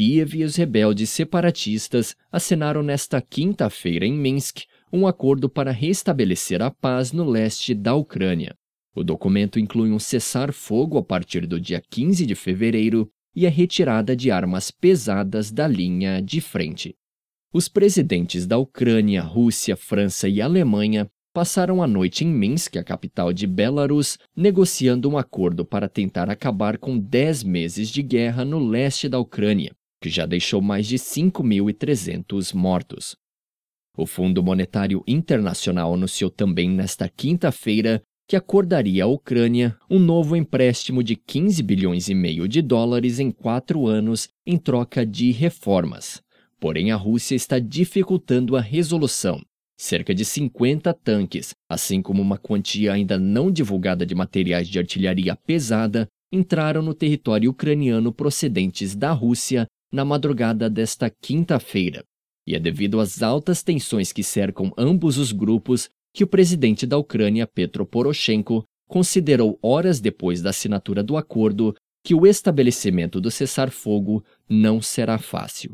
Kiev e os rebeldes separatistas assinaram nesta quinta-feira em Minsk um acordo para restabelecer a paz no leste da Ucrânia. O documento inclui um cessar-fogo a partir do dia 15 de fevereiro e a retirada de armas pesadas da linha de frente. Os presidentes da Ucrânia, Rússia, França e Alemanha passaram a noite em Minsk, a capital de Belarus, negociando um acordo para tentar acabar com 10 meses de guerra no leste da Ucrânia, que já deixou mais de 5.300 mortos. O Fundo Monetário Internacional anunciou também nesta quinta-feira que acordaria à Ucrânia um novo empréstimo de 15 bilhões e meio de dólares em quatro anos em troca de reformas. Porém, a Rússia está dificultando a resolução. Cerca de 50 tanques, assim como uma quantia ainda não divulgada de materiais de artilharia pesada, entraram no território ucraniano procedentes da Rússia na madrugada desta quinta-feira. E é devido às altas tensões que cercam ambos os grupos que o presidente da Ucrânia, Petro Poroshenko, considerou horas depois da assinatura do acordo que o estabelecimento do cessar-fogo não será fácil.